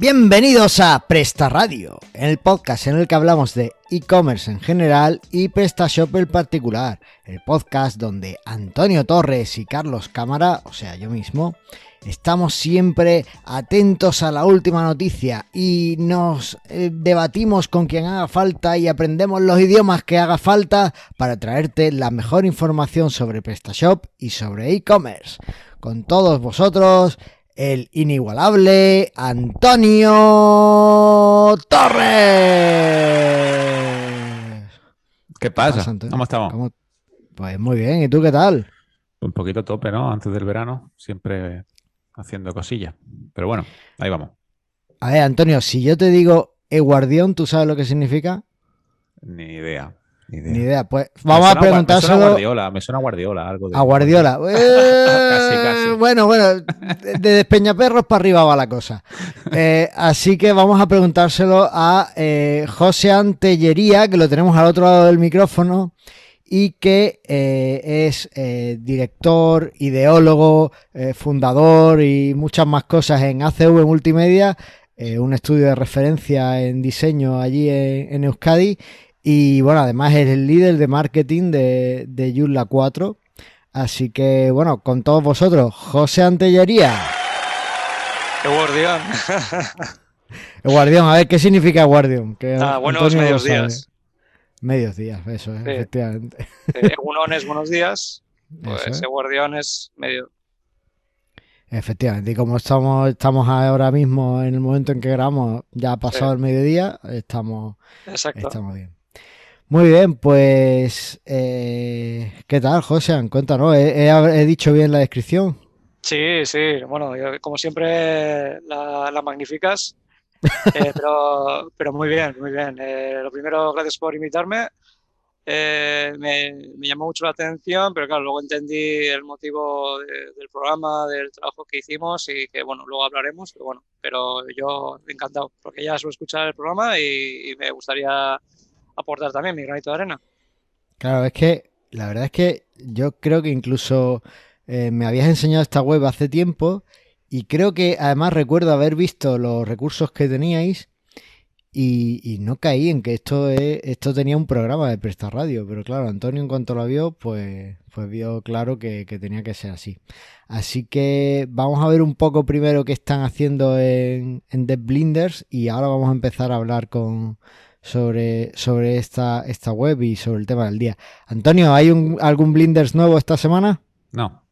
Bienvenidos a Presta Radio, el podcast en el que hablamos de e-commerce en general y PrestaShop en particular, el podcast donde Antonio Torres y Carlos Cámara, o sea yo mismo, estamos siempre atentos a la última noticia y nos eh, debatimos con quien haga falta y aprendemos los idiomas que haga falta para traerte la mejor información sobre PrestaShop y sobre e-commerce. Con todos vosotros, el inigualable Antonio Torres. ¿Qué pasa? pasa, Antonio? ¿Cómo estamos? ¿Cómo- Pues muy bien, ¿y tú qué tal? Un poquito tope, ¿no? Antes del verano, siempre haciendo cosillas. Pero bueno, ahí vamos. A ver, Antonio, si yo te digo Eguardión, ¿tú sabes lo que significa? Ni idea. Ni idea. Ni idea. Pues vamos a Gua- Me suena preguntárselo Guardiola, me suena Guardiola, algo de a Guardiola. Casi, Eh, casi. Bueno, bueno, de de Despeñaperros para arriba va la cosa. Eh, así que vamos a preguntárselo a eh, José Antellería, que lo tenemos al otro lado del micrófono y que eh, es eh, director, ideólogo, eh, fundador y muchas más cosas en ACV Multimedia, eh, un estudio de referencia en diseño allí en, en Euskadi. Y bueno, además es el líder de marketing de, de Joomla 4. Así que bueno, con todos vosotros, José Antellería. ¡Qué guardián! El guardián, a ver, ¿qué significa guardián? Que Ah, buenos medios días. Medios días, eso es, Sí. efectivamente. Eh, Egunones, buenos días. Pues es. guardián es medio. Efectivamente, y como estamos, estamos ahora mismo en el momento en que grabamos, ya ha pasado Sí. el mediodía, estamos, Exacto. estamos bien. Muy bien, pues, eh, ¿qué tal, José? Cuéntanos, ¿he, he- dicho bien la descripción? Sí, sí. Bueno, yo, como siempre la, la magnificas. Eh, pero, pero muy bien, muy bien. Eh, lo primero, gracias por invitarme. Eh, me, me llamó mucho la atención, pero claro, luego entendí el motivo de- del programa, del trabajo que hicimos y que, bueno, luego hablaremos, pero bueno, pero yo encantado, porque ya suelo escuchar el programa y, y me gustaría aportar también mi granito de arena. Claro, es que la verdad es que yo creo que incluso eh, me habías enseñado esta web hace tiempo y creo que además recuerdo haber visto los recursos que teníais y, no caí en que esto es- esto tenía un programa de Presta Radio, pero claro, Antonio en cuanto lo vio, pues, pues vio claro que, tenía que ser así. Así que vamos a ver un poco primero qué están haciendo en, en Blinders y ahora vamos a empezar a hablar con sobre, sobre esta, esta web y sobre el tema del día. Antonio, ¿hay un- algún Blinders nuevo esta semana? No.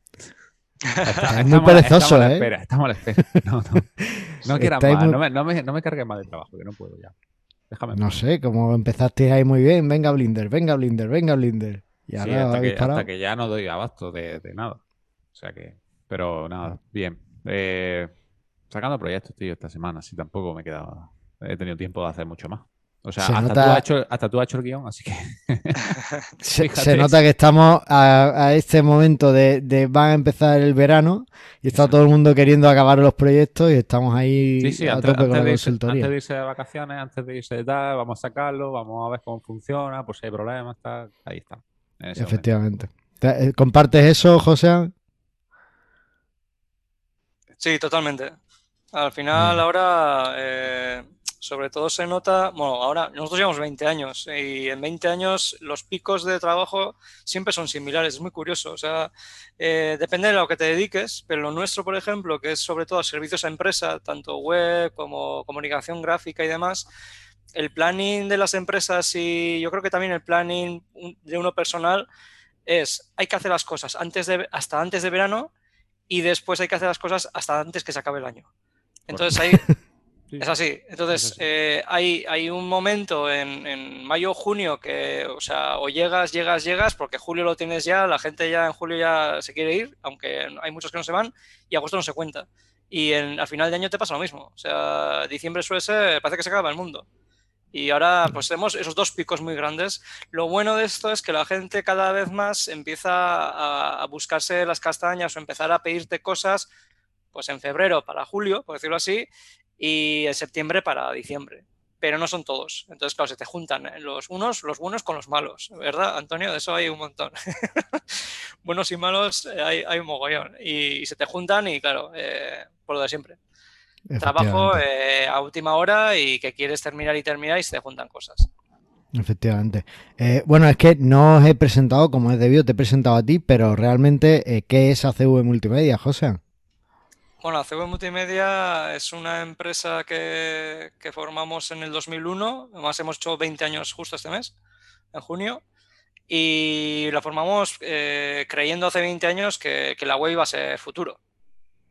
Es muy perezoso, estamos a la ¿eh? espera, estamos a la espera. No, no. No quieras más, muy- no, me, no, me, no me cargues más de trabajo, que no puedo ya. Déjame. No sé, como empezaste ahí muy bien, venga Blinder, venga Blinder, venga Blinder. Y Sí, ahora hasta, habéis que, parado. hasta que ya no doy abasto de, de nada. O sea que, pero nada, bien. Eh, sacando proyectos, tío, esta semana, sí, tampoco me he quedado, he tenido tiempo de hacer mucho más. O sea, Se hasta, nota- tú has hecho, hasta tú has hecho el guion, así que Se, nota que estamos a, a este momento de, de van a empezar el verano y está todo el mundo queriendo acabar los proyectos y estamos ahí sí, sí, a antes, tope con antes la de irse, consultoría. antes de irse de vacaciones, antes de irse de tal, vamos a sacarlo, vamos a ver cómo funciona, por si hay problemas, tal, ahí está. momento. Efectivamente. Te- eh, ¿Compartes eso, José? Sí, totalmente. Al final, ahora, eh, sobre todo se nota, bueno, ahora nosotros llevamos 20 años y en 20 años los picos de trabajo siempre son similares, es muy curioso. O sea, eh, depende de lo que te dediques, pero lo nuestro, por ejemplo, que es sobre todo servicios a empresa, tanto web como comunicación gráfica y demás, el planning de las empresas y yo creo que también el planning de uno personal es, hay que hacer las cosas antes de, hasta antes de verano y después hay que hacer las cosas hasta antes que se acabe el año. Entonces ahí Sí, es así. Entonces Es así. eh, hay, hay un momento en, en mayo o junio que, o sea, o llegas, llegas, llegas, porque julio lo tienes ya, la gente ya en julio ya se quiere ir, aunque hay muchos que no se van, y agosto no se cuenta. Y en, al final de año te pasa lo mismo. O sea, diciembre suele ser, parece que se acaba el mundo. Y ahora pues tenemos esos dos picos muy grandes. Lo bueno de esto es que la gente cada vez más empieza a, a buscarse las castañas o empezar a pedirte cosas pues en febrero para julio, por decirlo así, y en septiembre para diciembre. Pero no son todos. Entonces, claro, se te juntan ¿eh? los unos, los buenos con los malos, ¿verdad, Antonio? De eso hay un montón. buenos y malos eh, hay, hay un mogollón. Y, y se te juntan y, claro, eh, por lo de siempre. trabajo eh, a última hora y que quieres terminar y terminar y se te juntan cosas. Efectivamente. Eh, bueno, es que no os he presentado como es debido, te he presentado a ti, pero realmente, ¿qué es ACV Multimedia, José? Bueno, ACV Multimedia es una empresa que, formamos en el 2001, además hemos hecho 20 años justo este mes, en junio, y la formamos eh, creyendo hace 20 años que, que la web iba a ser futuro.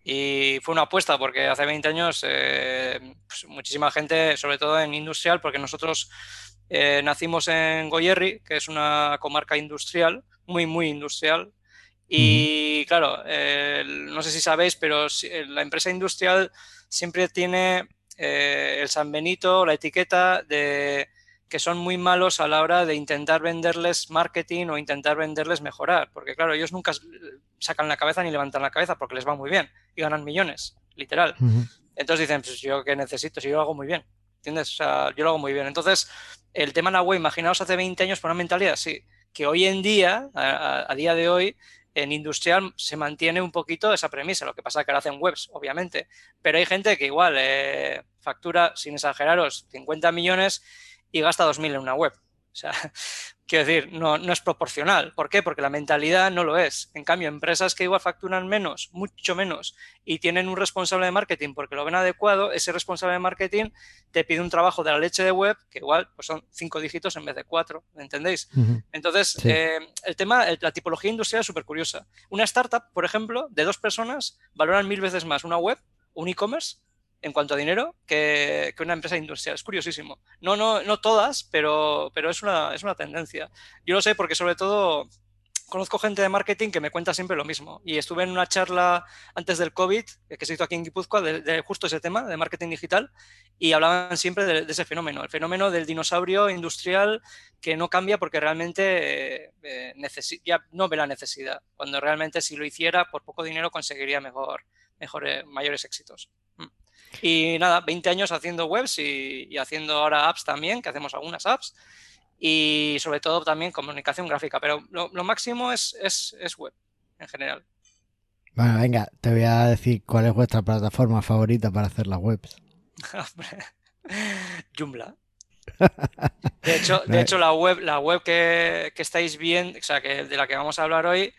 Y fue una apuesta porque hace 20 años eh, pues muchísima gente, sobre todo en industrial, porque nosotros eh, nacimos en Goyerri, que es una comarca industrial, muy, muy industrial. Y claro, eh, no sé si sabéis, pero eh, la empresa industrial siempre tiene eh, el San Benito, la etiqueta de que son muy malos a la hora de intentar venderles marketing o intentar venderles mejorar, porque claro, ellos nunca sacan la cabeza ni levantan la cabeza porque les va muy bien y ganan millones, literal. Entonces dicen, pues yo qué necesito, si yo lo hago muy bien, ¿entiendes? O sea, yo lo hago muy bien. Entonces, el tema de la web, imaginaos hace 20 años por una mentalidad así, que hoy en día, a, a- a día de hoy, en industrial se mantiene un poquito esa premisa, lo que pasa es que lo hacen webs, obviamente, pero hay gente que igual eh, factura, sin exageraros, 50 millones y gasta 2.000 en una web. O sea, quiero decir, no, no es proporcional. ¿Por qué? Porque la mentalidad no lo es. En cambio, empresas que igual facturan menos, mucho menos, y tienen un responsable de marketing porque lo ven adecuado, ese responsable de marketing te pide un trabajo de la leche de web que igual pues son cinco dígitos en vez de cuatro, ¿me entendéis? Entonces, Sí. eh, el tema, el- la tipología industrial es súper curiosa. Una startup, por ejemplo, de dos personas, valoran mil veces más una web, un e-commerce, en cuanto a dinero, que, una empresa industrial. Es curiosísimo. No, no, no todas, pero, pero es, una, es una tendencia. Yo lo sé porque sobre todo conozco gente de marketing que me cuenta siempre lo mismo. Y estuve en una charla antes del COVID, eh, que se hizo aquí en Guipúzcoa, de, de justo ese tema, de marketing digital, y hablaban siempre de, ese fenómeno, el fenómeno del dinosaurio industrial que no cambia porque realmente eh, eh, ya no ve la necesidad, cuando realmente si lo hiciera por poco dinero conseguiría mejor, mejor mayores éxitos. Mm. Y nada, 20 años haciendo webs y, y haciendo ahora apps también, que hacemos algunas apps, y sobre todo también comunicación gráfica, pero lo, lo máximo es, es, es web en general. Bueno, venga, te voy a decir cuál es vuestra plataforma favorita para hacer las webs. Joomla. De hecho, de hecho la web, la web que, que estáis viendo, o sea, que de la que vamos a hablar hoy,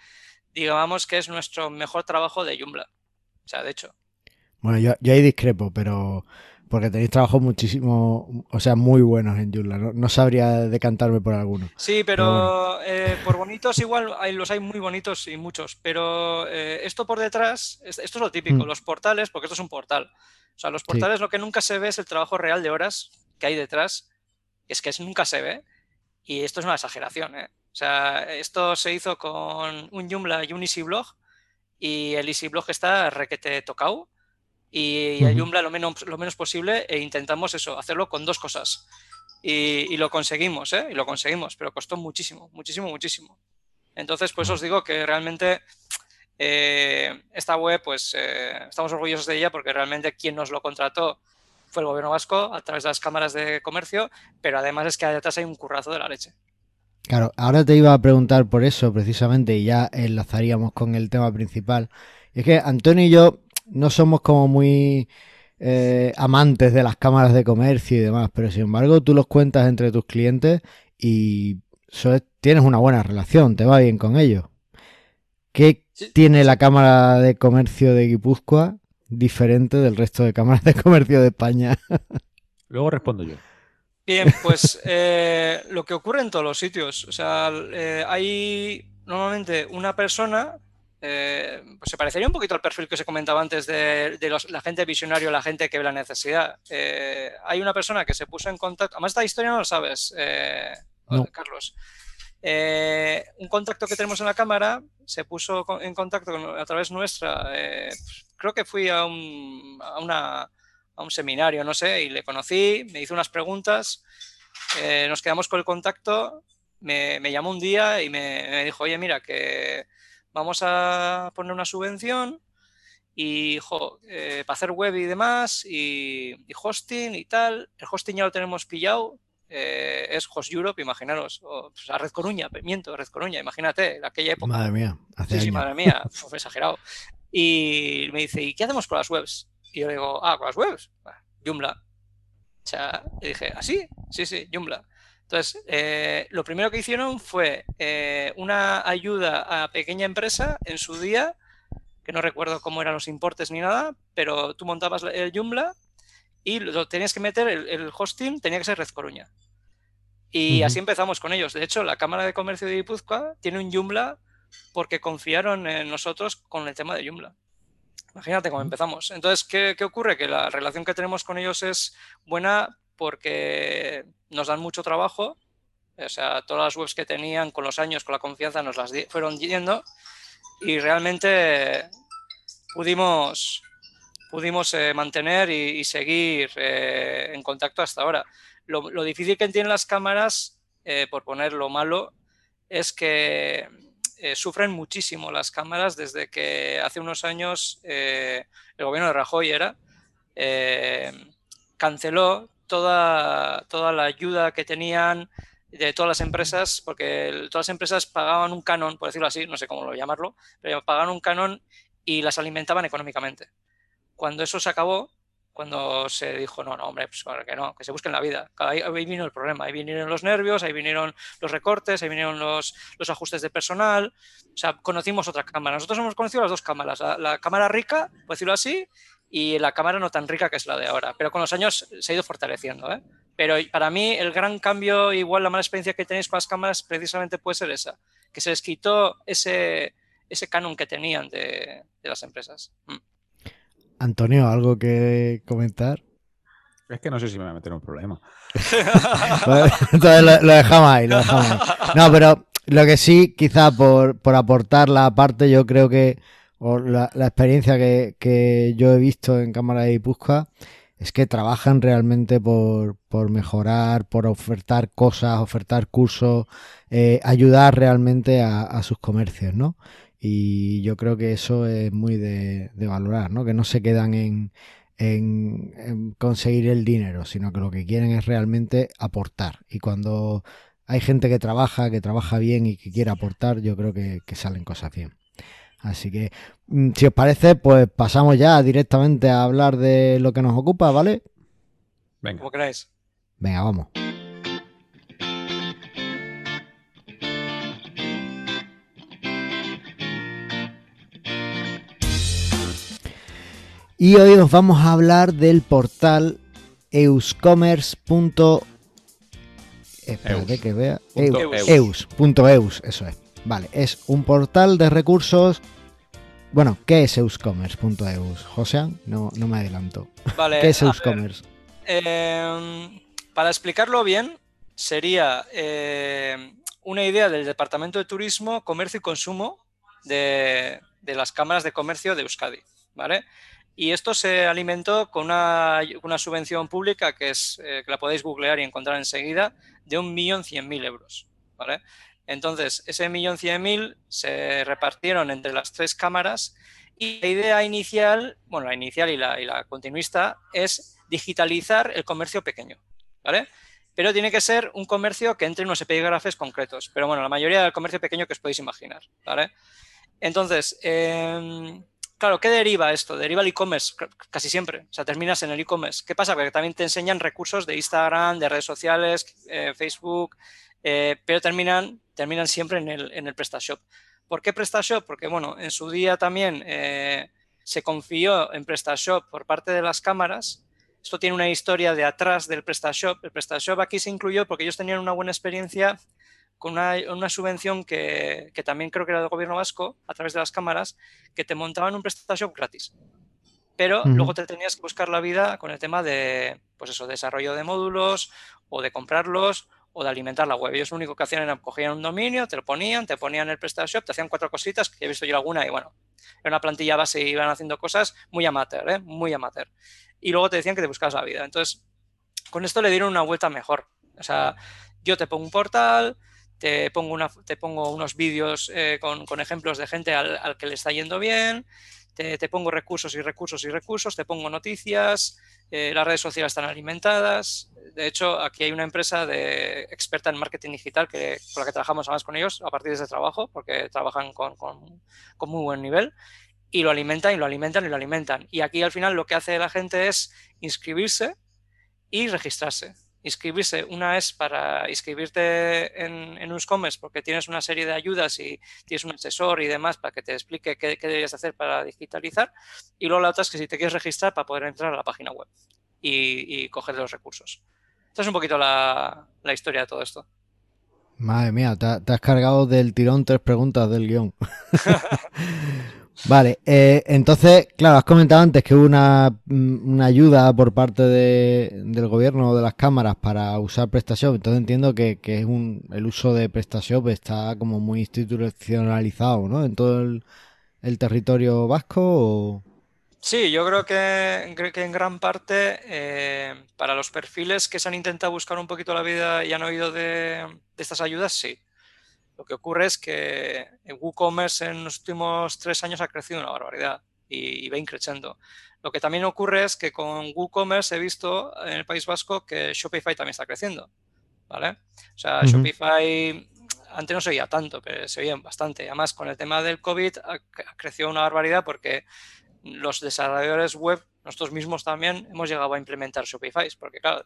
digamos que es nuestro mejor trabajo de Joomla. O sea, de hecho. Bueno, yo, yo ahí discrepo, pero porque tenéis trabajos muchísimo, o sea, muy buenos en Joomla. No, no sabría decantarme por alguno. Sí, Pero pero eh, por bonitos igual hay, los hay muy bonitos y muchos, pero eh, esto por detrás, es- esto es lo típico, Mm. los portales, porque esto es un portal. O sea, los Sí. portales lo que nunca se ve es el trabajo real de horas que hay detrás, es que es, nunca se ve, y esto es una exageración, ¿eh? O sea, esto se hizo con un Joomla y un EasyBlog, y el EasyBlog está requete tocado, y el Ujú. Joomla lo menos, lo menos posible, e intentamos eso, hacerlo con dos cosas. Y, y lo conseguimos, ¿eh? Y lo conseguimos, pero costó muchísimo, muchísimo, muchísimo. Entonces, pues os digo que realmente eh, esta web, pues eh, estamos orgullosos de ella porque realmente quien nos lo contrató fue el gobierno vasco a través de las cámaras de comercio, pero además es que detrás hay un currazo de la leche. Claro, ahora te iba a preguntar por eso precisamente y ya enlazaríamos con el tema principal. Y es que Antonio y yo no somos como muy eh, amantes de las cámaras de comercio y demás, pero sin embargo tú los cuentas entre tus clientes y es- tienes una buena relación, te va bien con ellos. ¿Qué Sí. tiene la cámara de comercio de Guipúzcoa diferente del resto de cámaras de comercio de España? Luego respondo yo. Bien, pues eh, lo que ocurre en todos los sitios, o sea, eh, hay normalmente una persona, eh, pues se parecería un poquito al perfil que os he comentado antes de, de los- la gente visionario, la gente que ve la necesidad. Eh, hay una persona que se puso en contacto, además esta historia no lo sabes, eh, No. Carlos. Eh, un contacto que tenemos en la cámara se puso con- en contacto con- a través nuestra, eh, creo que fui a un, a una a un seminario, no sé, y le conocí, me hizo unas preguntas, eh, nos quedamos con el contacto, me, me llamó un día y me, me dijo, oye, mira, que vamos a poner una subvención y, jo, eh, para hacer web y demás, y, y hosting y tal, el hosting ya lo tenemos pillado, eh, es Host Europe, imaginaros, o pues, a Red Coruña, miento, Red Coruña, imagínate, en aquella época. Madre mía, hace Sí, años. madre mía, fue exagerado. Y me dice, ¿y qué hacemos con las webs? Y yo le digo, ah, con las webs, Joomla. O sea, le dije, ¿ah, sí? Sí, sí, Joomla. Entonces, eh, lo primero que hicieron fue eh, una ayuda a pequeña empresa en su día, que no recuerdo cómo eran los importes ni nada, pero tú montabas el Joomla y lo tenías que meter, el, hosting tenía que ser Red Coruña. Y así empezamos con ellos. De hecho, la Cámara de Comercio de Guipúzcoa tiene un Joomla porque confiaron en nosotros con el tema de Joomla. Imagínate cómo empezamos. Entonces, ¿qué, ocurre? Que la relación que tenemos con ellos es buena porque nos dan mucho trabajo. O sea, todas las webs que tenían con los años, con la confianza, nos las fueron yendo y realmente pudimos, pudimos eh, mantener y, seguir eh, en contacto hasta ahora. Lo, difícil que tienen las cámaras, eh, por poner lo malo, es que eh, sufren muchísimo las cámaras desde que hace unos años eh, el gobierno de Rajoy era, eh, canceló toda, toda la ayuda que tenían de todas las empresas, porque todas las empresas pagaban un canon, por decirlo así, no sé cómo lo llamarlo, pero pagaban un canon y las alimentaban económicamente. Cuando eso se acabó, cuando se dijo, no, no, hombre, pues que no, que se busquen la vida. Ahí, vino el problema, ahí vinieron los nervios, ahí vinieron los recortes, ahí vinieron los, los ajustes de personal. O sea, conocimos otra cámara. Nosotros hemos conocido las dos cámaras, la, cámara rica, por decirlo así, y la cámara no tan rica que es la de ahora. Pero con los años se ha ido fortaleciendo. ¿eh? Pero para mí el gran cambio, igual la mala experiencia que tenéis con las cámaras, precisamente puede ser esa, que se les quitó ese, ese canon que tenían de, de las empresas. Mm. Antonio, ¿algo que comentar? Es que no sé si me voy a meter un problema. Entonces lo, dejamos ahí, lo dejamos ahí. No, pero lo que sí, quizá por, aportar la parte, yo creo que la, experiencia que, yo he visto en Cámara de Ipuzcoa es que trabajan realmente por, mejorar, por ofertar cosas, ofertar cursos, eh, ayudar realmente a, sus comercios, ¿no? Y yo creo que eso es muy de, valorar, ¿no? Que no se quedan en, en, conseguir el dinero, sino que lo que quieren es realmente aportar. Y cuando hay gente que trabaja, que trabaja bien y que quiere aportar, yo creo que, salen cosas bien. Así que, mm, si os parece, pues pasamos ya directamente a hablar de lo que nos ocupa, ¿vale? Venga. Como queráis. Venga, vamos. Y hoy os vamos a hablar del portal euscommerce. Espérate que vea. Eus.eus, eso es. Vale, es un portal de recursos. Bueno, ¿qué es euscommerce.eus? José, no, no me adelanto. Vale, ¿Qué es euscommerce? Em, para explicarlo bien, sería em, una idea del Departamento de Turismo, Comercio y Consumo de, de las cámaras de comercio de Euskadi. ¿Vale? Y esto se alimentó con una, subvención pública que, es, eh, que la podéis googlear y encontrar enseguida, de 1.100.000 euros. ¿vale? Entonces, ese 1.100.000 se repartieron entre las tres cámaras y la idea inicial, bueno, la inicial y la, continuista es digitalizar el comercio pequeño. ¿vale? Pero tiene que ser un comercio que entre en unos epígrafes concretos. Pero bueno, la mayoría del comercio pequeño que os podéis imaginar. ¿vale? Entonces, eh, Claro, ¿qué deriva esto? Deriva el e-commerce casi siempre. O sea, terminas en el e-commerce. ¿Qué pasa? Porque también te enseñan recursos de Instagram, de redes sociales, eh, Facebook, eh, pero terminan, terminan siempre en el, en el PrestaShop. ¿Por qué PrestaShop? Porque, bueno, en su día también eh, se confió en PrestaShop por parte de las cámaras. Esto tiene una historia de atrás del PrestaShop. El PrestaShop aquí se incluyó porque ellos tenían una buena experiencia con una, subvención que, también creo que era del gobierno vasco, a través de las cámaras, que te montaban un PrestaShop gratis. Pero luego te tenías que buscar la vida con el tema de, pues eso, desarrollo de módulos o de comprarlos o de alimentar la web. Ellos lo único que hacían era cogían un dominio, te lo ponían, te ponían el PrestaShop, te hacían cuatro cositas, que he visto yo alguna, y bueno, era una plantilla base y iban haciendo cosas muy amateur, ¿eh? muy amateur. Y luego te decían que te buscabas la vida. Entonces, con esto le dieron una vuelta mejor. O sea, yo te pongo un portal, te pongo, una, te pongo unos vídeos eh, con, ejemplos de gente al, que le está yendo bien, te, pongo recursos y recursos y recursos, te pongo noticias, eh, las redes sociales están alimentadas. De hecho, aquí hay una empresa de, experta en marketing digital que, con la que trabajamos además con ellos a partir de ese trabajo, porque trabajan con, con, muy buen nivel. y lo alimentan y lo alimentan y lo alimentan. Y aquí al final lo que hace la gente es inscribirse y registrarse. Inscribirse, una es para inscribirte en, en Uscommerce porque tienes una serie de ayudas y tienes un asesor y demás para que te explique qué, qué deberías hacer para digitalizar. Y luego la otra es que si te quieres registrar para poder entrar a la página web y, y coger los recursos. Esta es un poquito la, la historia de todo esto. Madre mía, te, te, has cargado del tirón tres preguntas del guion. vale, eh, entonces, claro, has comentado antes que hubo una, mm, una ayuda por parte de, del gobierno de las cámaras para usar PrestaShop. Entonces entiendo que, que es un, el uso de PrestaShop está como muy institucionalizado, ¿no? En todo el, el territorio vasco. O... Sí, yo creo que, que en gran parte eh, para los perfiles que se han intentado buscar un poquito la vida y han oído de, de estas ayudas, sí. Lo que ocurre es que WooCommerce en los últimos tres años ha crecido una barbaridad y, y va increciendo. Lo que también ocurre es que con WooCommerce he visto en el País Vasco que Shopify también está creciendo. ¿Vale? O sea, uh -huh. Shopify antes no se veía tanto, pero se veía bastante. Además, con el tema del COVID crecido una barbaridad porque los desarrolladores web, nosotros mismos también hemos llegado a implementar Shopify, porque claro,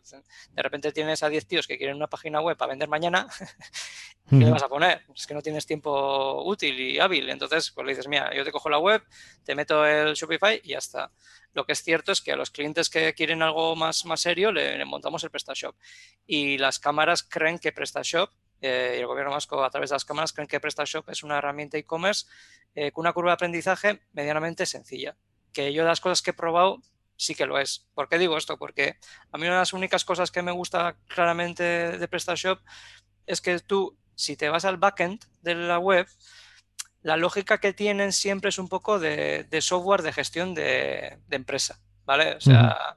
de repente tienes a 10 tíos que quieren una página web para vender mañana, ¿qué le vas a poner? Es que no tienes tiempo útil y hábil, entonces pues le dices, mira, yo te cojo la web, te meto el Shopify y ya está. Lo que es cierto es que a los clientes que quieren algo más, más serio le, le montamos el PrestaShop y las cámaras creen que PrestaShop eh, y el gobierno vasco a través de las cámaras creen que PrestaShop es una herramienta e-commerce eh, con una curva de aprendizaje medianamente sencilla. Que yo de las cosas que he probado sí que lo es. ¿Por qué digo esto? Porque a mí una de las únicas cosas que me gusta claramente de PrestaShop es que tú, si te vas al backend de la web, la lógica que tienen siempre es un poco de, software de gestión de, empresa, ¿vale? O sea,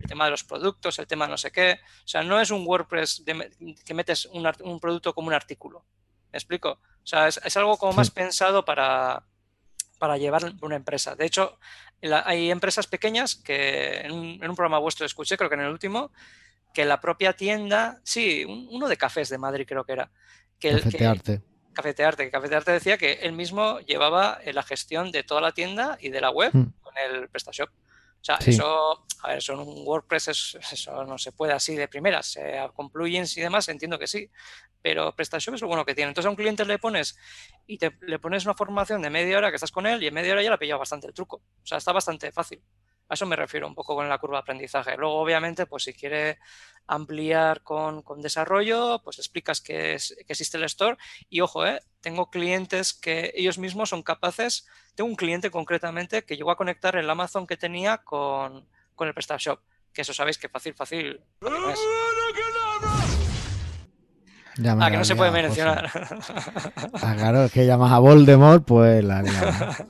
el tema de los productos, el tema no sé qué. O sea, no es un WordPress de, que metes un, un, producto como un artículo. ¿Me explico? O sea, es, es algo como sí. más pensado para, para llevar una empresa. De hecho, la, hay empresas pequeñas que en un, en un, programa vuestro escuché, creo que en el último, que la propia tienda, sí, un, uno de cafés de Madrid creo que era. Que Cafetearte. Que, Cafetearte, que Cafetearte decía que él mismo llevaba la gestión de toda la tienda y de la web mm. con el PrestaShop. O sea, sí. eso, a ver, eso en un WordPress es, eso no se puede así de primeras. Eh, con plugins y demás entiendo que sí, pero PrestaShop es lo bueno que tiene. Entonces a un cliente le pones y te, le pones una formación de media hora que estás con él y en media hora ya le ha pillado bastante el truco. O sea, está bastante fácil. A eso me refiero un poco con la curva de aprendizaje. Luego, obviamente, pues si quiere ampliar con, con desarrollo, pues explicas que, es, que, existe el store. Y ojo, eh, tengo clientes que ellos mismos son capaces. Tengo un cliente concretamente que llegó a conectar el Amazon que tenía con, con el PrestaShop. Que eso sabéis que fácil, fácil. No es. Ya ah, que no se puede mencionar. Ah, claro, es que llamas a Voldemort, pues la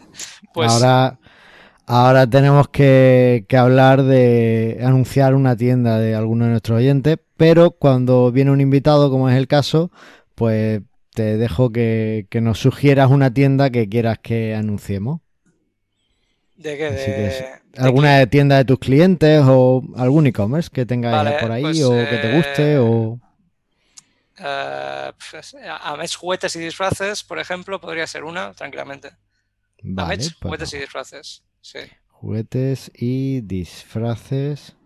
pues, Ahora Ahora tenemos que, que, hablar de anunciar una tienda de alguno de nuestros oyentes, pero cuando viene un invitado, como es el caso, pues te dejo que, que nos sugieras una tienda que quieras que anunciemos. ¿De qué? De, ¿Alguna de tienda de tus clientes o algún e-commerce que tengas vale, por ahí pues, o que te guste? O... Uh, pues, Amex juguetes y disfraces, por ejemplo, podría ser una, tranquilamente. Vale, pues juguetes y disfraces. Sí. Juguetes y disfraces.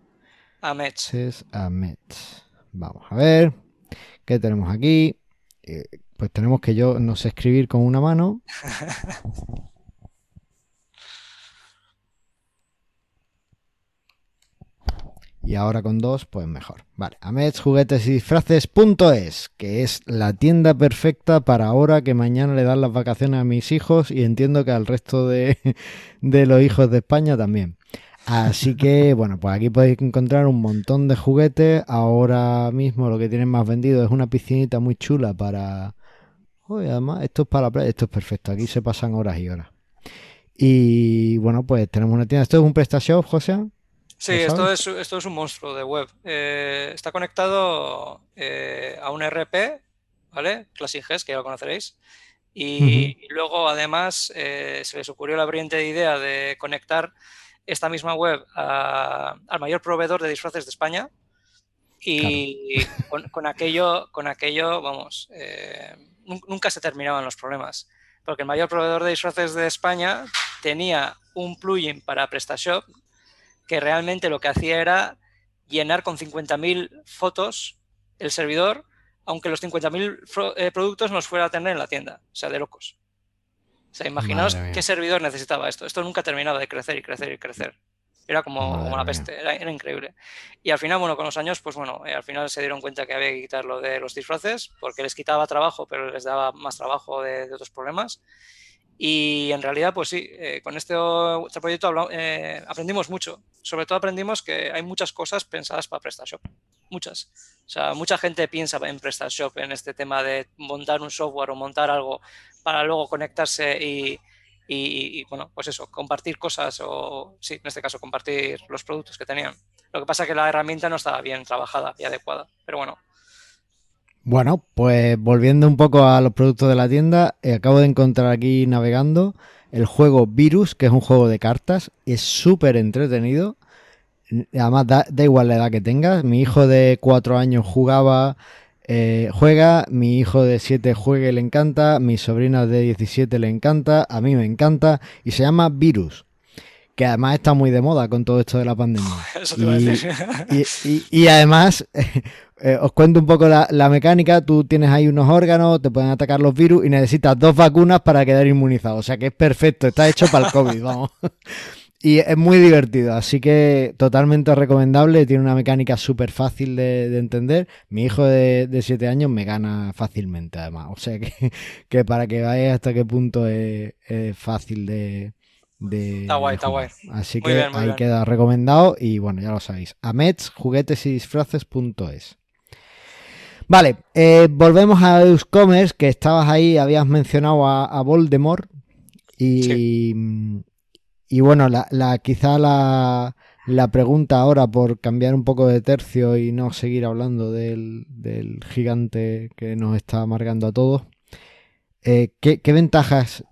Amets. Amets. Vamos a ver. ¿Qué tenemos aquí? Eh, pues tenemos que yo no sé escribir con una mano. y ahora con dos, pues mejor. Vale, Amets Juguetes y Disfraces.es, que es la tienda perfecta para ahora que mañana le dan las vacaciones a mis hijos y entiendo que al resto de, de los hijos de España también. Así que, bueno, pues aquí podéis encontrar un montón de juguetes. Ahora mismo lo que tienen más vendido es una piscinita muy chula para... Uy, además, esto es para la playa, esto es perfecto. Aquí se pasan horas y horas. Y bueno, pues tenemos una tienda. ¿Esto es un PrestaShop, José? Sí, esto es, esto es un monstruo de web. Eh, está conectado eh, a un RP, ¿vale? Classic GES, que ya lo conoceréis. Y, uh -huh. y luego, además, eh, se les ocurrió la brillante idea de conectar esta misma web a, al mayor proveedor de disfraces de España. Y claro. con, con, aquello, con aquello, vamos, nunca se terminaban los problemas. Porque el mayor proveedor de disfraces de España tenía un plugin para PrestaShop que realmente lo que hacía era llenar con 50.000 fotos el servidor, aunque los 50.000 eh, productos nos fuera a tener en la tienda. O sea, de locos. O sea, imaginaos qué servidor necesitaba esto. Esto nunca terminaba de crecer y crecer y crecer. Era como, una peste, era, increíble. Y al final, bueno, con los años, pues bueno, eh, al final se dieron cuenta que había que quitarlo de los disfraces, porque les quitaba trabajo, pero les daba más trabajo de, otros problemas. Y en realidad, pues sí, eh, con este, este proyecto eh, aprendimos mucho. Sobre todo aprendimos que hay muchas cosas pensadas para PrestaShop. Muchas. O sea, mucha gente piensa en PrestaShop, en este tema de montar un software o montar algo para luego conectarse y, y, bueno, pues eso, compartir cosas o, sí, en este caso, compartir los productos que tenían. Lo que pasa es que la herramienta no estaba bien trabajada y adecuada, pero bueno. Bueno, pues volviendo un poco a los productos de la tienda, eh, acabo de encontrar aquí navegando el juego Virus, que es un juego de cartas, es súper entretenido. Además, da, igual la edad que tengas. Mi hijo de cuatro años jugaba eh, juega, mi hijo de 7 juega y le encanta, mi sobrina de 17 le encanta, a mí me encanta y se llama Virus, que además está muy de moda con todo esto de la pandemia. y, además, eh, os cuento un poco la, la, mecánica, tú tienes ahí unos órganos, te pueden atacar los virus y necesitas dos vacunas para quedar inmunizado, o sea que es perfecto, está hecho para el COVID, vamos. Y es muy divertido, así que totalmente recomendable. Tiene una mecánica súper fácil de, entender. Mi hijo de 7 años me gana fácilmente, además. O sea que, para que veáis hasta qué punto es, fácil de, Está guay, está guay. Así que ahí queda recomendado. Y bueno, ya lo sabéis. Amets, juguetes y disfraces.es. Vale, eh, volvemos a Euscommerce, que estabas ahí, habías mencionado a, Voldemort. Y. Y bueno, la, la quizá la, pregunta ahora, por cambiar un poco de tercio y no seguir hablando del, gigante que nos está amargando a todos, eh, ¿qué, ventajas?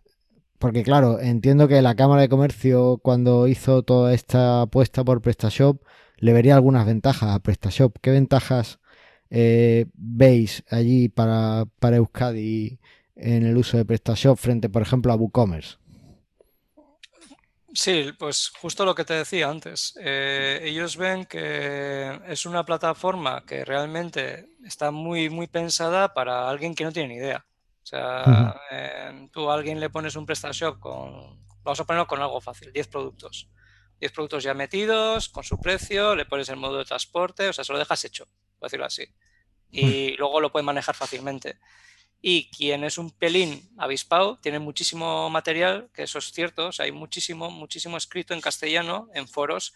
Porque claro, entiendo que la Cámara de Comercio cuando hizo toda esta apuesta por PrestaShop le vería algunas ventajas a PrestaShop. ¿Qué ventajas eh, veis allí para, para Euskadi en el uso de PrestaShop frente, por ejemplo, a WooCommerce? Sí, pues justo lo que te decía antes. Eh, ellos ven que es una plataforma que realmente está muy, muy pensada para alguien que no tiene ni idea. O sea, eh, tú a alguien le pones un PrestaShop con, vamos a ponerlo con algo fácil, 10 productos. 10 productos ya metidos, con su precio, le pones el modo de transporte, o sea, se lo dejas hecho, por decirlo así. Y luego lo puede manejar fácilmente y quien es un pelín avispado tiene muchísimo material, que eso es cierto, o sea, hay muchísimo, muchísimo escrito en castellano en foros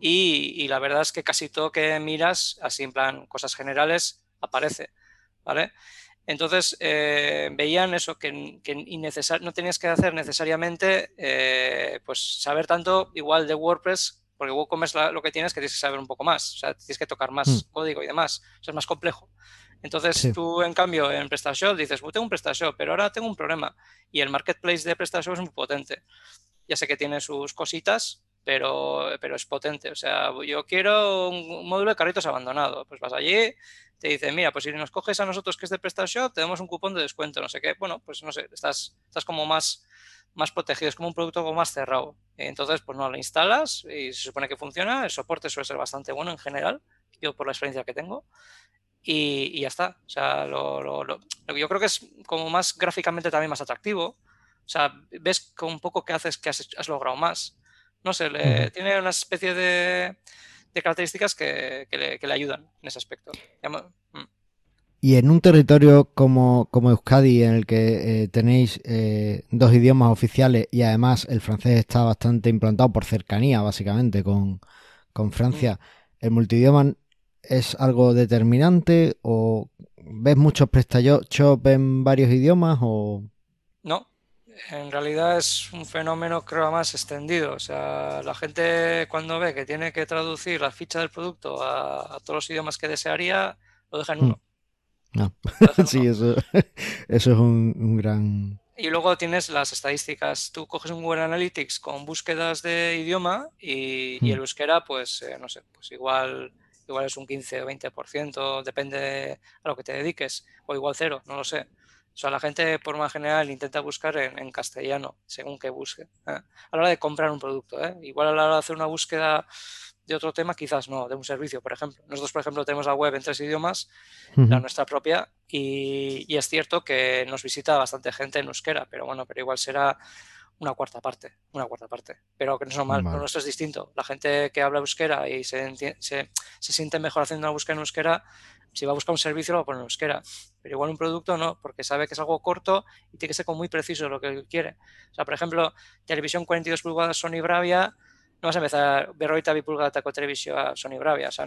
y, la verdad es que casi todo que miras, así en plan cosas generales, aparece, ¿vale? Entonces eh, veían eso, que, no tenías que hacer necesariamente eh, pues saber tanto igual de WordPress, porque WooCommerce lo que tienes es que tienes que saber un poco más, o sea, tienes que tocar más hmm. código y demás, o sea, es más complejo. Entonces tú, en cambio, en PrestaShop dices, tengo un PrestaShop, pero ahora tengo un problema. Y el marketplace de PrestaShop es muy potente. Ya sé que tiene sus cositas, pero, pero es potente. O sea, yo quiero un, módulo de carritos abandonado. Pues vas allí, te dice, mira, pues si nos coges a nosotros que es de PrestaShop, te damos un cupón de descuento, no sé qué. Bueno, pues no sé, estás, estás como más, más protegido, es como un producto como más cerrado. Entonces, pues no, lo instalas y se supone que funciona. El soporte suele ser bastante bueno en general, yo por la experiencia que tengo y, ya está. O sea, lo, lo, lo, yo creo que es como más gráficamente también más atractivo. O sea, ves con un poco que haces que has, logrado más. No sé, le, tiene una especie de, de características que, que, le, ayudan en ese aspecto. Mm. Y en un territorio como, como Euskadi, en el que eh, tenéis eh, dos idiomas oficiales y además el francés está bastante implantado por cercanía, básicamente, con, con Francia, el multidioma es algo determinante o ves muchos PrestaShop en varios idiomas o no en realidad es un fenómeno creo más extendido o sea la gente cuando ve que tiene que traducir la ficha del producto a, todos los idiomas que desearía lo deja en uno no. sí eso, eso es un, gran y luego tienes las estadísticas. Tú coges un Google Analytics con búsquedas de idioma y, el euskera, pues, eh, no sé, pues igual igual es un 15 o 20%, depende a lo que te dediques, o igual cero, no lo sé. O sea, la gente por más general intenta buscar en, castellano, según que busque. ¿eh? A la hora de comprar un producto, ¿eh? igual a la hora de hacer una búsqueda de otro tema, quizás no, de un servicio, por ejemplo. Nosotros, por ejemplo, tenemos la web en tres idiomas, la nuestra propia, y, es cierto que nos visita bastante gente en euskera, pero bueno, pero igual será una cuarta parte, una cuarta parte. Pero que no es normal, lo nuestro es distinto. La gente que habla euskera y se, se, se, siente mejor haciendo una búsqueda en euskera, si va a buscar un servicio lo va a poner en euskera. Pero igual un producto no, porque sabe que es algo corto y tiene que ser como muy preciso lo que quiere. O sea, por ejemplo, televisión 42 pulgadas Sony Bravia, no vas a empezar berroita bipulgada televisión Sony Bravia. O sea,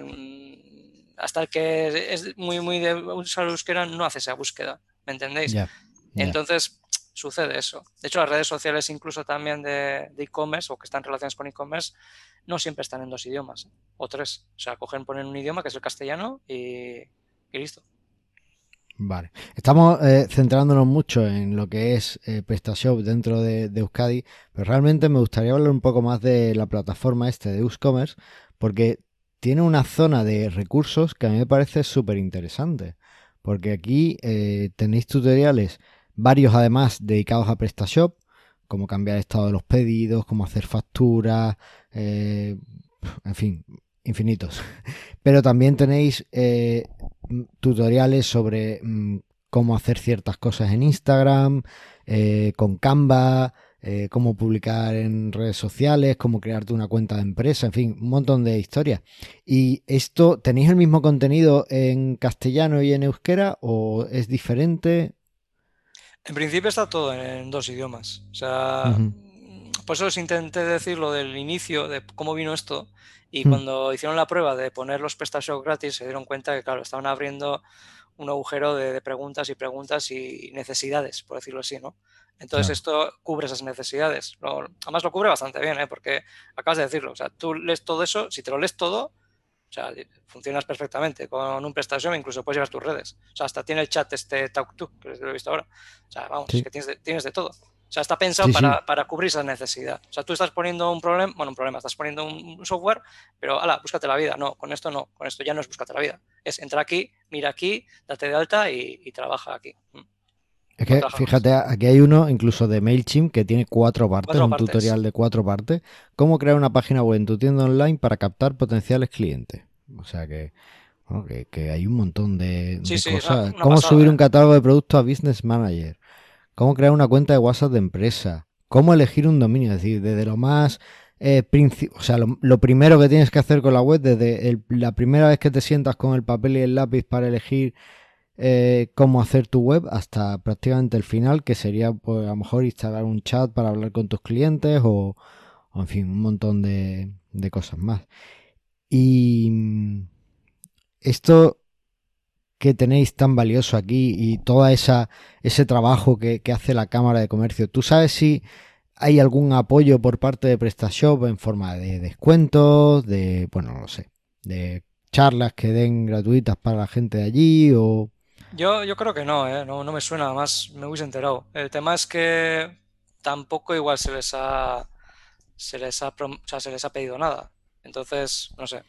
hasta el que es muy, muy de usar euskera no hace esa búsqueda. ¿Me entendéis? Entonces, sucede eso. De hecho, las redes sociales incluso también de e-commerce o que están relacionadas con e-commerce no siempre están en dos idiomas ¿eh? o tres. O sea, cogen, ponen un idioma que es el castellano y, listo. Vale. Estamos eh, centrándonos mucho en lo que es eh, PrestaShop dentro de, Euskadi, pero realmente me gustaría hablar un poco más de la plataforma este de Euscommerce, porque tiene una zona de recursos que a mí me parece súper interesante. Porque aquí tenéis tutoriales varios además dedicados a PrestaShop, como cambiar el estado de los pedidos, cómo hacer facturas, eh, en fin, infinitos. Pero también tenéis eh, tutoriales sobre mm, cómo hacer ciertas cosas en Instagram, eh, con Canva, cómo publicar en redes sociales, cómo crearte una cuenta de empresa, en fin, un montón de historias. ¿Y esto tenéis el mismo contenido en castellano y en euskera o es diferente? En principio está todo en dos idiomas. O sea, por eso os intenté decir lo del inicio, de cómo vino esto. Y mm. cuando hicieron la prueba de poner los PrestaShop gratis, se dieron cuenta que, claro, estaban abriendo un agujero de, preguntas y preguntas y necesidades, por decirlo así, ¿no? Entonces esto cubre esas necesidades. además lo cubre bastante bien, ¿eh? porque acabas de decirlo. O sea, tú lees todo eso, si te lo lees todo, o sea, funcionas perfectamente con un prestación, incluso puedes llevar tus redes. O sea, hasta tiene el chat este TalkTo, que lo he visto ahora. O sea, vamos, es que tienes de, tienes de todo. O sea, está pensado para, para, cubrir esa necesidad. O sea, tú estás poniendo un problema, bueno, un problema, estás poniendo un, software, pero ala, búscate la vida. No, con esto no, con esto ya no es búscate la vida. Es entra aquí, mira aquí, date de alta y, trabaja aquí. Mm. Es que fíjate, aquí hay uno incluso de MailChimp que tiene cuatro partes, un tutorial de cuatro partes. Cómo crear una página web en tu tienda online para captar potenciales clientes. O sea que, que, hay un montón de, cosas. Cómo subir un ¿eh? catálogo de productos a Business Manager. Cómo crear una cuenta de WhatsApp de empresa. Cómo elegir un dominio. Es decir, desde lo más eh, o sea, lo, primero que tienes que hacer con la web, desde la primera vez que te sientas con el papel y el lápiz para elegir eh, cómo hacer tu web hasta prácticamente el final, que sería pues, a lo mejor instalar un chat para hablar con tus clientes o, en fin, un montón de, cosas más. Y mm, esto que tenéis tan valioso aquí y esa ese trabajo que, hace la Cámara de Comercio, ¿tú sabes si hay algún apoyo por parte de PrestaShop en forma de descuentos, de, bueno, no lo sé, de charlas que den gratuitas para la gente de allí o... Yo, yo creo que no, ¿eh? no, no me suena, más me hubiese enterado. El tema es que tampoco igual se les ha, se les ha, se les ha pedido nada. Entonces, no sé,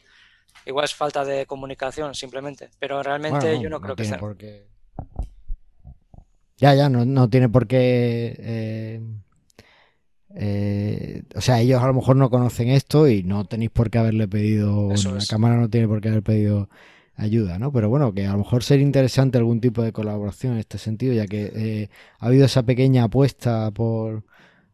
igual es falta de comunicación simplemente, pero realmente yo no, creo que sea. Ya, ya, no, no tiene por qué... Eh, eh, o sea, ellos a lo mejor no conocen esto y no tenéis por qué haberle pedido, la cámara no tiene por qué haber pedido ayuda, ¿no? Pero bueno, que a lo mejor sería interesante algún tipo de colaboración en este sentido, ya que eh, ha habido esa pequeña apuesta por,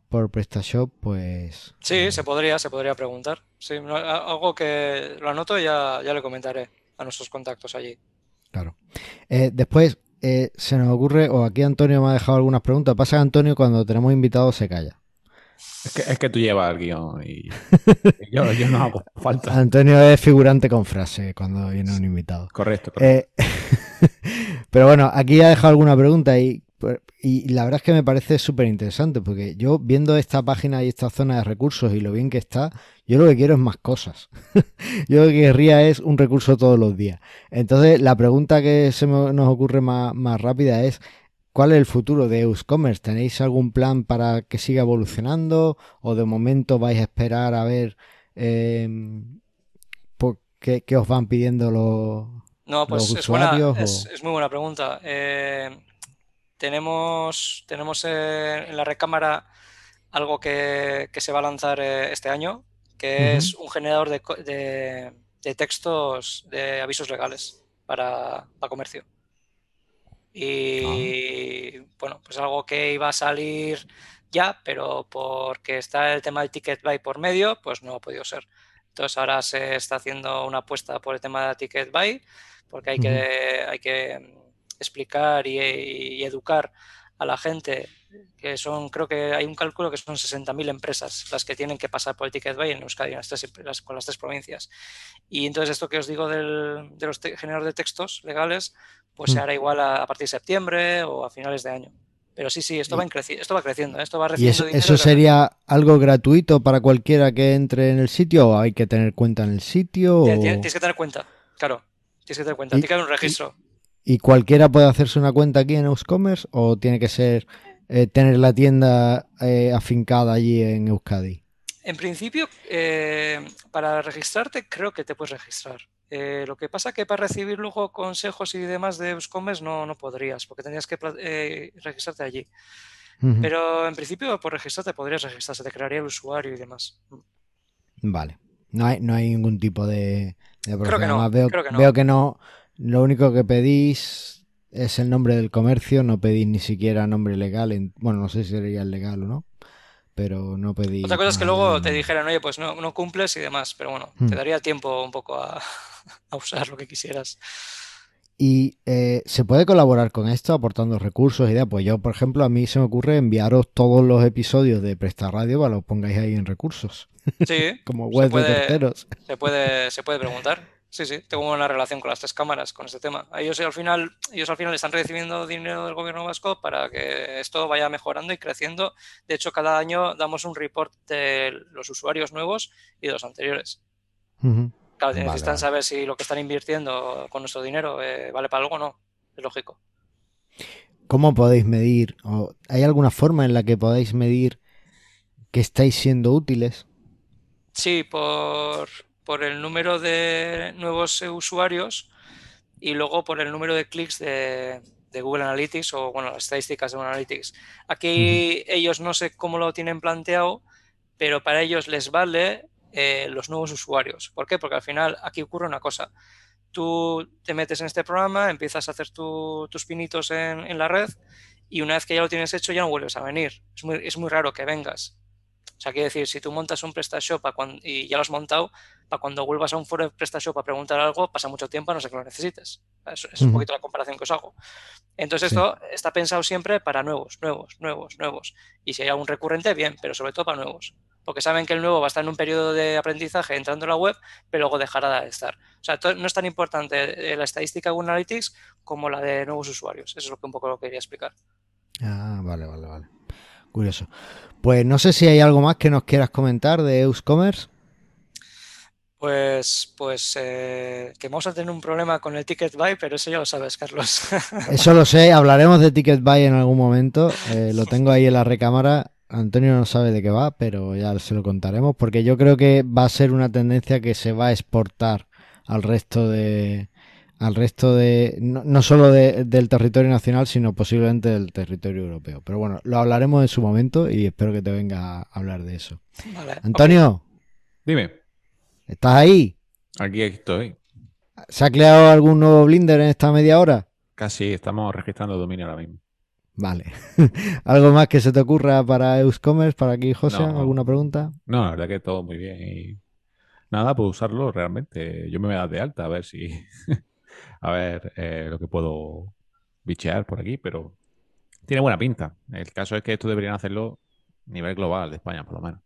por PrestaShop, pues... Sí, eh, se podría, se podría preguntar. Sí, algo que lo anoto y ya, ya le comentaré a nuestros contactos allí. Claro. Eh, después, se nos ocurre, o aquí Antonio me ha dejado algunas preguntas. Pasa que Antonio cuando tenemos invitados se calla. Es que, tú llevas el guion y, yo, no hago falta. Antonio es figurante con frase cuando viene un invitado. Correcto. Eh, pero bueno, aquí ha dejado alguna pregunta y, y la verdad es que me parece súper interesante porque yo viendo esta página y esta zona de recursos y lo bien que está, yo lo que quiero es más cosas. yo lo que querría es un recurso todos los días. Entonces, la pregunta que se nos ocurre más, más rápida es, ¿Cuál es el futuro de Euscommerce? ¿Tenéis algún plan para que siga evolucionando o de momento vais a esperar a ver em, qué, os van pidiendo los, no, pues usuarios? Es, muy buena pregunta. Eh, tenemos, tenemos eh, en la recámara algo que, se va a lanzar eh, este año, que es un generador de, textos de avisos legales para, comercio. Y ah. bueno, pues algo que iba a salir ya, pero porque está el tema del ticket buy por medio, pues no ha podido ser. Entonces ahora se está haciendo una apuesta por el tema de ticket buy, porque hay, que, hay que explicar y, educar a la gente, que son, creo que hay un cálculo que son 60.000 empresas las que tienen que pasar por el Ticket Buy en Euskadi, con las tres provincias. Y entonces esto que os digo del, de los generadores de textos legales, pues se mm. hará igual a, partir de septiembre o a finales de año. Pero sí, sí, esto va, esto va creciendo, ¿eh? esto va ¿Y eso, sería algo gratuito para cualquiera que entre en el sitio o hay que tener cuenta en el sitio? Tienes, que tener cuenta, claro. Tienes que tener cuenta, tienes que un registro. ¿Y cualquiera puede hacerse una cuenta aquí en Euscommerce o tiene que ser eh, tener la tienda eh, afincada allí en Euskadi? En principio, eh, para registrarte creo que te puedes registrar. lo que pasa que para recibir luego consejos y demás de Euscommerce no, no podrías, porque tendrías que registrarte allí. Pero en principio, por registrarte podrías registrarse, te crearía el usuario y demás. Vale. No hay, no hay ningún tipo de, Creo que no. Veo, creo que no. veo que no lo único que pedís es el nombre del comercio, no pedís ni siquiera nombre legal. bueno, no sé si sería legal o no, pero no pedís. Otra cosa es que luego te dijeran, oye, pues no, no cumples y demás, pero bueno, te hmm. daría tiempo un poco a, usar lo que quisieras. ¿Y eh, se puede colaborar con esto aportando recursos, ideas? Pues yo, por ejemplo, a mí se me ocurre enviaros todos los episodios de Presta Radio para los pongáis ahí en recursos. Sí. Como web de terceros. Se puede, se puede preguntar. Sí, sí, tengo una relación con las tres cámaras con este tema. Ellos al final, ellos al final están recibiendo dinero del gobierno vasco para que esto vaya mejorando y creciendo. De hecho, cada año damos un report de los usuarios nuevos y de los anteriores. Claro, necesitan saber si lo que están invirtiendo con nuestro dinero eh, vale para algo o no. Es lógico. ¿Cómo podéis medir? ¿O ¿Hay alguna forma en la que podáis medir que estáis siendo útiles? Sí, por, por el número de nuevos usuarios y luego por el número de clics de, Google Analytics o bueno, las estadísticas de Google Analytics. Aquí ellos no sé cómo lo tienen planteado, pero para ellos les vale eh, los nuevos usuarios. ¿Por qué? Porque al final aquí ocurre una cosa. Tú te metes en este programa, empiezas a hacer tus pinitos en, la red y una vez que ya lo tienes hecho ya no vuelves a venir. Es muy, es muy raro que vengas. O sea, quiere decir, si tú montas un PrestaShop y ya lo has montado, para cuando vuelvas a un foro de PrestaShop a preguntar algo, pasa mucho tiempo a no ser que lo necesites. Es un poquito la comparación que os hago. Entonces, esto está pensado siempre para nuevos, nuevos, nuevos, nuevos. Y si hay algún recurrente, bien, pero sobre todo para nuevos. Porque saben que el nuevo va a estar en un periodo de aprendizaje entrando en la web, pero luego dejará de estar. O sea, no es tan importante la estadística de Google Analytics como la de nuevos usuarios. Eso es lo que un poco lo quería explicar. Ah, vale, vale, vale. Curioso. Pues no sé si hay algo más que nos quieras comentar de Euscommerce. Pues, pues eh, que vamos a tener un problema con el Ticket Buy, pero eso ya lo sabes, Carlos. Eso lo sé, hablaremos de Ticket Buy en algún momento. Eh, lo tengo ahí en la recámara. Antonio no sabe de qué va, pero ya se lo contaremos, porque yo creo que va a ser una tendencia que se va a exportar al resto de, al resto de, no, solo del territorio nacional, sino posiblemente del territorio europeo. Pero bueno, lo hablaremos en su momento y espero que te venga a hablar de eso. Antonio. Dime. ¿Estás ahí? Aquí estoy. ¿Se ha creado algún nuevo Blinder en esta media hora? Casi, estamos registrando dominio ahora mismo. Vale. ¿Algo más que se te ocurra para Euscommerce, para aquí, José? ¿Alguna pregunta? No, la verdad que todo muy bien. Y nada, pues usarlo realmente. Yo me voy a dar de alta a ver si a ver eh, lo que puedo bichear por aquí, pero tiene buena pinta. El caso es que esto deberían hacerlo a nivel global de España, por lo menos.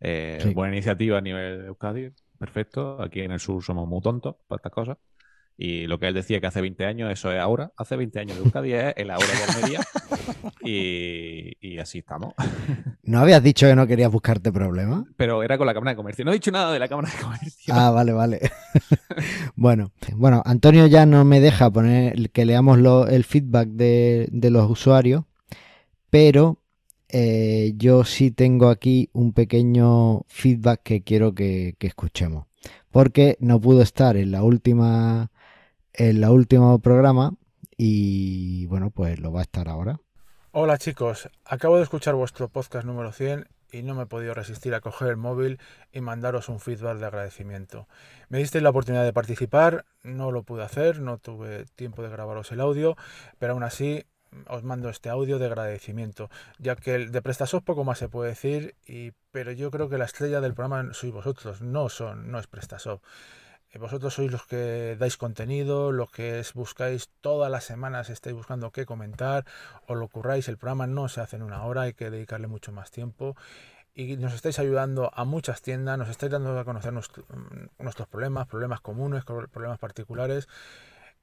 Eh, buena iniciativa a nivel de Euskadi, perfecto. Aquí en el sur somos muy tontos para estas cosas. Y lo que él decía que hace 20 años, eso es ahora. Hace 20 años de Euskadi es el ahora de Almería. y, así estamos. ¿No habías dicho que no querías buscarte problemas? Pero era con la Cámara de Comercio. No he dicho nada de la Cámara de Comercio. Ah, vale, vale. bueno, bueno, Antonio ya no me deja poner que leamos el feedback de, los usuarios, pero eh, yo sí tengo aquí un pequeño feedback que quiero que, que escuchemos. Porque no pudo estar en la última en la último programa y bueno, pues lo va a estar ahora. Hola chicos, acabo de escuchar vuestro podcast número 100 y no me he podido resistir a coger el móvil y mandaros un feedback de agradecimiento. Me disteis la oportunidad de participar, no lo pude hacer, no tuve tiempo de grabaros el audio, pero aún así os mando este audio de agradecimiento, ya que el de PrestaSoft poco más se puede decir, y, pero yo creo que la estrella del programa sois vosotros, no son, no es PrestaSoft. Eh, vosotros sois los que dais contenido, los que buscáis todas las semanas, estáis buscando qué comentar, o lo curráis, el programa no se hace en una hora, hay que dedicarle mucho más tiempo. Y nos estáis ayudando a muchas tiendas, nos estáis dando a conocer mm, nuestros problemas, problemas comunes, problemas particulares.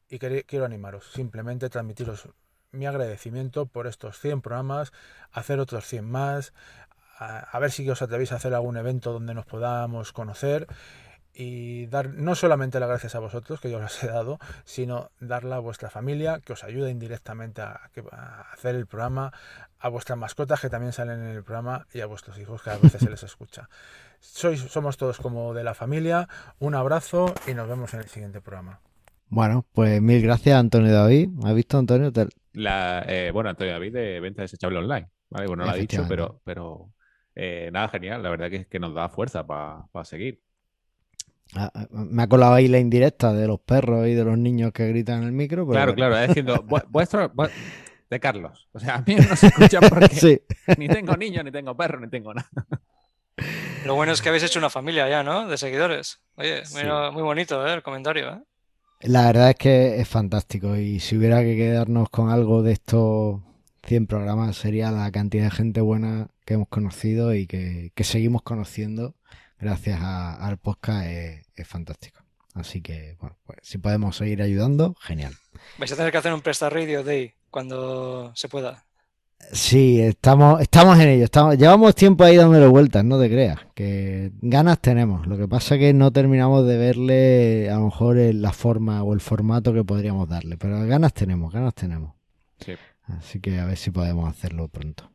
Y quiero animaros, simplemente transmitiros mi agradecimiento por estos 100 programas, hacer otros 100 más, a ver si os atrevéis a hacer algún evento donde nos podamos conocer y dar no solamente las gracias a vosotros, que yo os he dado, sino darla a vuestra familia, que os ayuda indirectamente a, hacer el programa, a vuestras mascotas que también salen en el programa y a vuestros hijos que a veces se les escucha. Sois, somos todos como de la familia, un abrazo y nos vemos en el siguiente programa. Bueno, pues mil gracias Antonio David. ¿Has visto Antonio? La, eh, bueno, Antonio David de venta desechable online. ¿vale? Bueno, no lo ha dicho, pero, pero eh, nada, genial. La verdad que, que nos da fuerza para seguir. Ah, ah, me ha colado ahí la indirecta de los perros y de los niños que gritan en el micro. claro, claro, es diciendo, vuestro, de Carlos. O sea, a mí no se escucha porque ni tengo niños, ni tengo perros, ni tengo nada. Lo bueno es que habéis hecho una familia ya, ¿no? De seguidores. Oye, muy bonito ¿eh? el comentario. ¿eh? La verdad es que es fantástico y si hubiera que quedarnos con algo de estos 100 programas sería la cantidad de gente buena que hemos conocido y que, que seguimos conociendo gracias al podcast es, fantástico. Así que, bueno, pues si podemos seguir ayudando, genial. Vais a tener que hacer un Presta Radio Day cuando se pueda. Sí, estamos, estamos en ello. Estamos, llevamos tiempo ahí dándole vueltas, no te creas. Que ganas tenemos. Lo que pasa es que no terminamos de verle a lo mejor la forma o el formato que podríamos darle. Pero ganas tenemos, ganas tenemos. Sí. Así que a ver si podemos hacerlo pronto.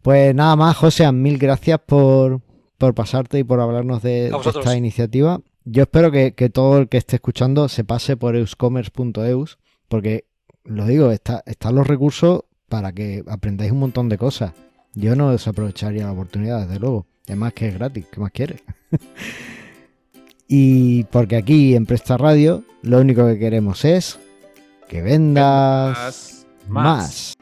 Pues nada más, José, mil gracias por, por pasarte y por hablarnos de, esta iniciativa. Yo espero que, todo el que esté escuchando se pase por euscommerce.eus, porque lo digo, está, están los recursos para que aprendáis un montón de cosas. Yo no desaprovecharía la oportunidad, desde luego. Además que es gratis, ¿qué más quieres? y porque aquí en Presta Radio lo único que queremos es que vendas, más.